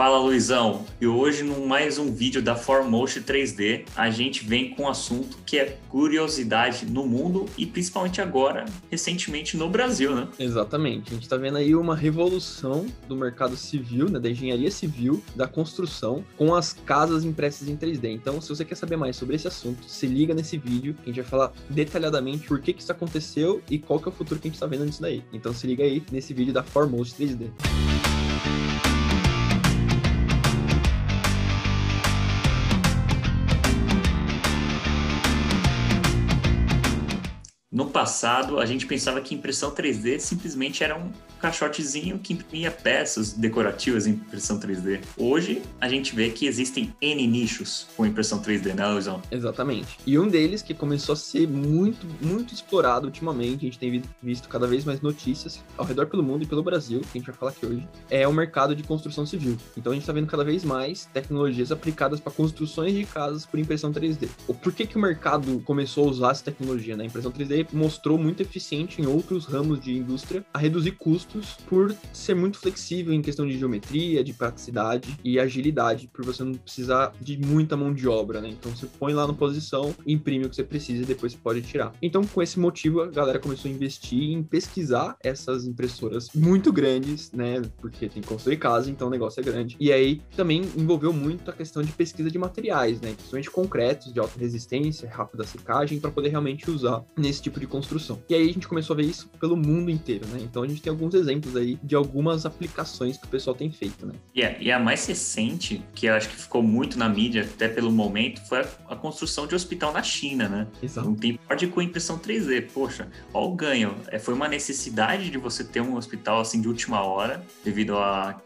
Fala Luizão, e hoje no mais um vídeo da Formotion 3D a gente vem com um assunto que é curiosidade no mundo e principalmente agora, recentemente no Brasil, né? Exatamente, a gente está vendo aí uma revolução do mercado civil, né, da engenharia civil, da construção, com as casas impressas em 3D. Então, se você quer saber mais sobre esse assunto, se liga nesse vídeo que a gente vai falar detalhadamente por que, que isso aconteceu e qual que é o futuro que a gente está vendo nisso daí. Então se liga aí nesse vídeo da Formotion 3D. No passado, a gente pensava que impressão 3D simplesmente era um caixotezinho que imprimia peças decorativas em impressão 3D. Hoje, a gente vê que existem N nichos com impressão 3D, né, Luizão? Exatamente. E um deles que começou a ser muito, muito explorado ultimamente, a gente tem visto cada vez mais notícias ao redor pelo mundo e pelo Brasil, que a gente vai falar aqui hoje, é o mercado de construção civil. Então a gente está vendo cada vez mais tecnologias aplicadas para construções de casas por impressão 3D. Por que, que o mercado começou a usar essa tecnologia? Né? A impressão 3D mostrou muito eficiente em outros ramos de indústria a reduzir custos por ser muito flexível em questão de geometria, de praticidade e agilidade, por você não precisar de muita mão de obra, né? Então você põe lá na posição, imprime o que você precisa e depois você pode tirar. Então, com esse motivo, a galera começou a investir em pesquisar essas impressoras muito grandes, né? Porque tem que construir casa, então o negócio é grande. E aí também envolveu muito a questão de pesquisa de materiais, né? Principalmente concretos, de alta resistência, rápida secagem, para poder realmente usar nesse tipo de construção. E aí a gente começou a ver isso pelo mundo inteiro, né? Então a gente tem alguns exemplos aí de algumas aplicações que o pessoal tem feito, né? Yeah, e a mais recente, que eu acho que ficou muito na mídia até pelo momento, foi a, a construção de hospital na China, né? Exato. Um tempo com impressão 3D. Poxa, olha o ganho. É, foi uma necessidade de você ter um hospital assim de última hora, devido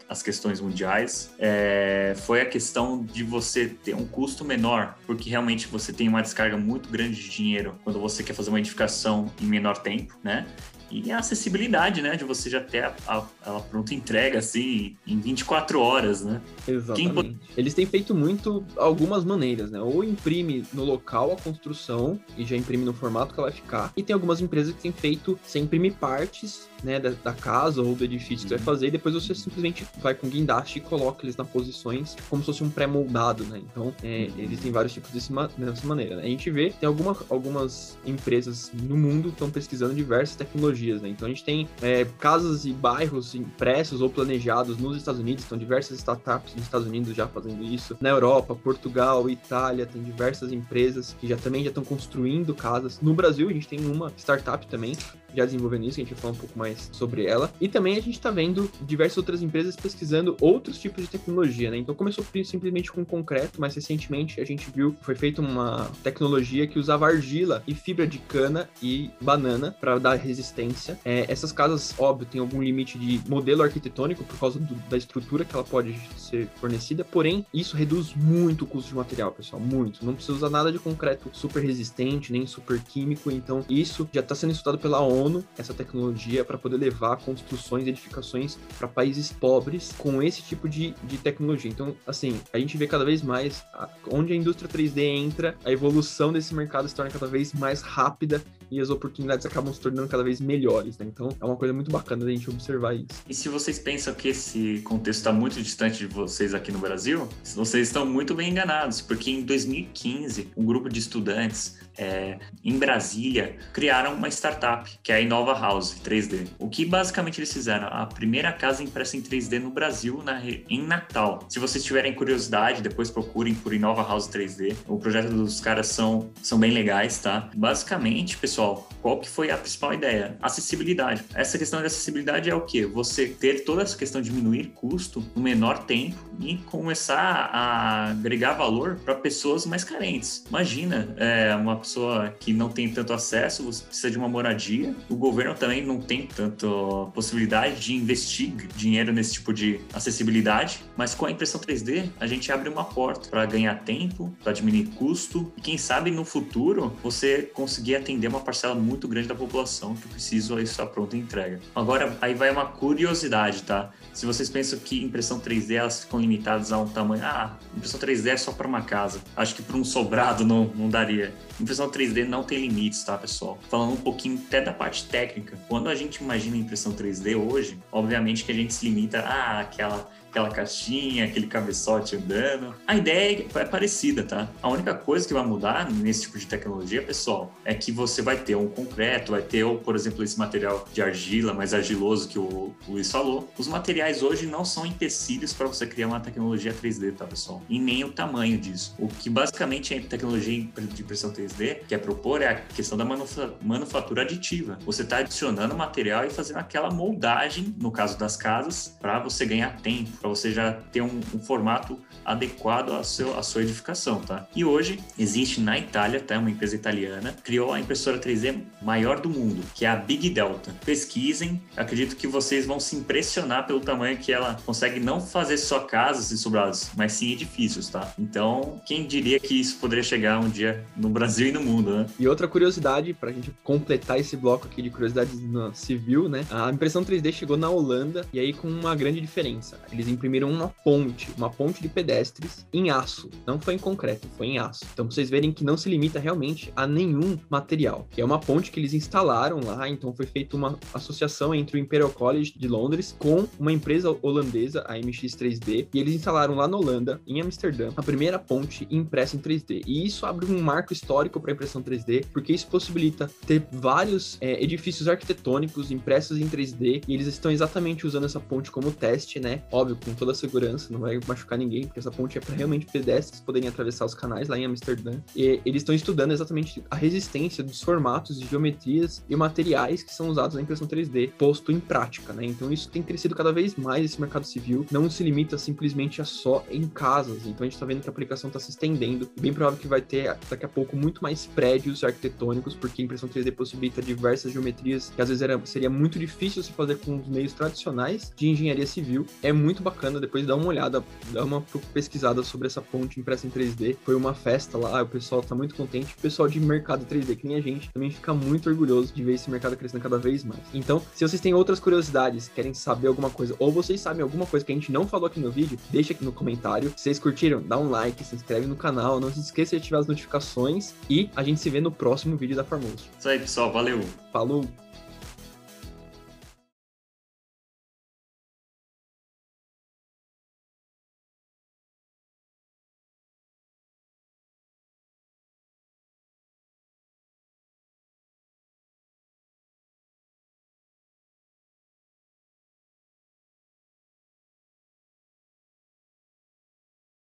às questões mundiais. É, foi a questão de você ter um custo menor, porque realmente você tem uma descarga muito grande de dinheiro quando você quer fazer uma edificação em menor tempo, né? E a acessibilidade, né? De você já ter a, a, pronta entrega, assim, em 24 horas, né? Exatamente. Quem... Eles têm feito muito algumas maneiras, né? Ou imprime no local a construção e já imprime no formato que ela vai ficar. E tem algumas empresas que têm feito, você imprime partes né, da, da, casa ou do edifício que você vai uhum. fazer, e depois você simplesmente vai com guindaste e coloca eles nas posições como se fosse um pré-moldado, né? Então, é, uhum. existem vários tipos desse, dessa maneira. Né? A gente vê, tem alguma, algumas empresas no mundo que estão pesquisando diversas tecnologias, né? Então, a gente tem é, casas e bairros impressos ou planejados nos Estados Unidos, estão diversas startups nos Estados Unidos já fazendo isso. Na Europa, Portugal, Itália, tem diversas empresas que já também já estão construindo casas. No Brasil, a gente tem uma startup também já desenvolvendo isso, a gente vai falar um pouco mais sobre ela. E também a gente está vendo diversas outras empresas pesquisando outros tipos de tecnologia, né? Então começou simplesmente com concreto, mas recentemente a gente viu que foi feita uma tecnologia que usava argila e fibra de cana e banana para dar resistência. É, essas casas, óbvio, tem algum limite de modelo arquitetônico por causa do, da estrutura que ela pode ser fornecida, porém isso reduz muito o custo de material, pessoal, muito. Não precisa usar nada de concreto super resistente, nem super químico, então isso já está sendo estudado pela ONU ONU essa tecnologia para poder levar construções e edificações para países pobres com esse tipo de, de tecnologia. Então, assim, a gente vê cada vez mais a, onde a indústria 3D entra, a evolução desse mercado se torna cada vez mais rápida e as oportunidades acabam se tornando cada vez melhores, né? Então, é uma coisa muito bacana da gente observar isso. E se vocês pensam que esse contexto está muito distante de vocês aqui no Brasil, vocês estão muito bem enganados, porque em 2015, um grupo de estudantes é, em Brasília criaram uma startup, que é a Inova House 3D. O que basicamente eles fizeram? A primeira casa impressa em 3D no Brasil na, em Natal. Se vocês tiverem curiosidade, depois procurem por Inova House 3D. O projeto dos caras são, são bem legais, tá? Basicamente, pessoal, qual que foi a principal ideia? Acessibilidade. Essa questão de acessibilidade é o que? Você ter toda essa questão de diminuir custo no menor tempo e começar a agregar valor para pessoas mais carentes. Imagina é, uma pessoa que não tem tanto acesso, você precisa de uma moradia. O governo também não tem tanta possibilidade de investir dinheiro nesse tipo de acessibilidade, mas com a impressão 3D a gente abre uma porta para ganhar tempo, para diminuir custo e quem sabe no futuro você conseguir atender uma parcela muito grande da população que precisa estar pronta em entrega. Agora aí vai uma curiosidade, tá? Se vocês pensam que impressão 3D elas ficam limitadas a um tamanho, ah, impressão 3D é só para uma casa. Acho que para um sobrado não, não daria. Impressão 3D não tem limites, tá, pessoal? Falando um pouquinho até da parte técnica, quando a gente imagina impressão 3D hoje, obviamente que a gente se limita a ah, aquela aquela caixinha, aquele cabeçote andando. A ideia é parecida, tá? A única coisa que vai mudar nesse tipo de tecnologia, pessoal, é que você vai ter um concreto, vai ter, por exemplo, esse material de argila mais argiloso que o Luiz falou. Os materiais hoje não são empecilhos para você criar uma tecnologia 3D, tá, pessoal? E nem o tamanho disso. O que basicamente a tecnologia de impressão 3D quer propor é a questão da manufatura aditiva. Você está adicionando material e fazendo aquela moldagem, no caso das casas, para você ganhar tempo, para você já ter um, um formato adequado à, seu, à sua edificação, tá? E hoje existe na Itália, tá? Uma empresa italiana criou a impressora 3D maior do mundo, que é a Big Delta. Pesquisem, acredito que vocês vão se impressionar pelo tamanho que ela consegue não fazer só casas e sobrados, mas sim edifícios, tá? Então, quem diria que isso poderia chegar um dia no Brasil e no mundo, né? E outra curiosidade, para a gente completar esse bloco aqui de curiosidades civil, né? A impressão 3D chegou na Holanda e aí com uma grande diferença. Eles imprimiram uma ponte, uma ponte de pedestres em aço. Não foi em concreto, foi em aço. Então, pra vocês verem que não se limita realmente a nenhum material. Que é uma ponte que eles instalaram lá, então foi feita uma associação entre o Imperial College de Londres com uma empresa holandesa, a MX3D, e eles instalaram lá na Holanda, em Amsterdã, a primeira ponte impressa em 3D. E isso abre um marco histórico para a impressão 3D, porque isso possibilita ter vários é, edifícios arquitetônicos impressos em 3D, e eles estão exatamente usando essa ponte como teste, né? Óbvio, com toda a segurança, não vai machucar ninguém, porque essa ponte é para realmente pedestres poderem atravessar os canais lá em Amsterdã. E eles estão estudando exatamente a resistência dos formatos, de geometrias e materiais que são usados na impressão 3D, posto em prática, né? Então isso tem crescido cada vez mais esse mercado civil, não se limita simplesmente a só em casas. Então a gente está vendo que a aplicação está se estendendo. Bem provável que vai ter daqui a pouco muito mais prédios arquitetônicos, porque a impressão 3D possibilita diversas geometrias que às vezes era, seria muito difícil se fazer com os meios tradicionais de engenharia civil. É muito bacana, depois dá uma olhada, dá uma pesquisada sobre essa ponte impressa em 3D. Foi uma festa lá, o pessoal está muito contente. O pessoal de mercado 3D, que nem a gente, também fica muito orgulhoso de ver esse mercado crescendo cada vez mais. Então, se vocês têm outras curiosidades, querem saber alguma coisa, ou vocês sabem alguma coisa que a gente não falou aqui no vídeo, deixa aqui no comentário. Se vocês curtiram, dá um like, se inscreve no canal, não se esqueça de ativar as notificações e a gente se vê no próximo vídeo da Formoso. Isso aí, pessoal. Valeu. Falou!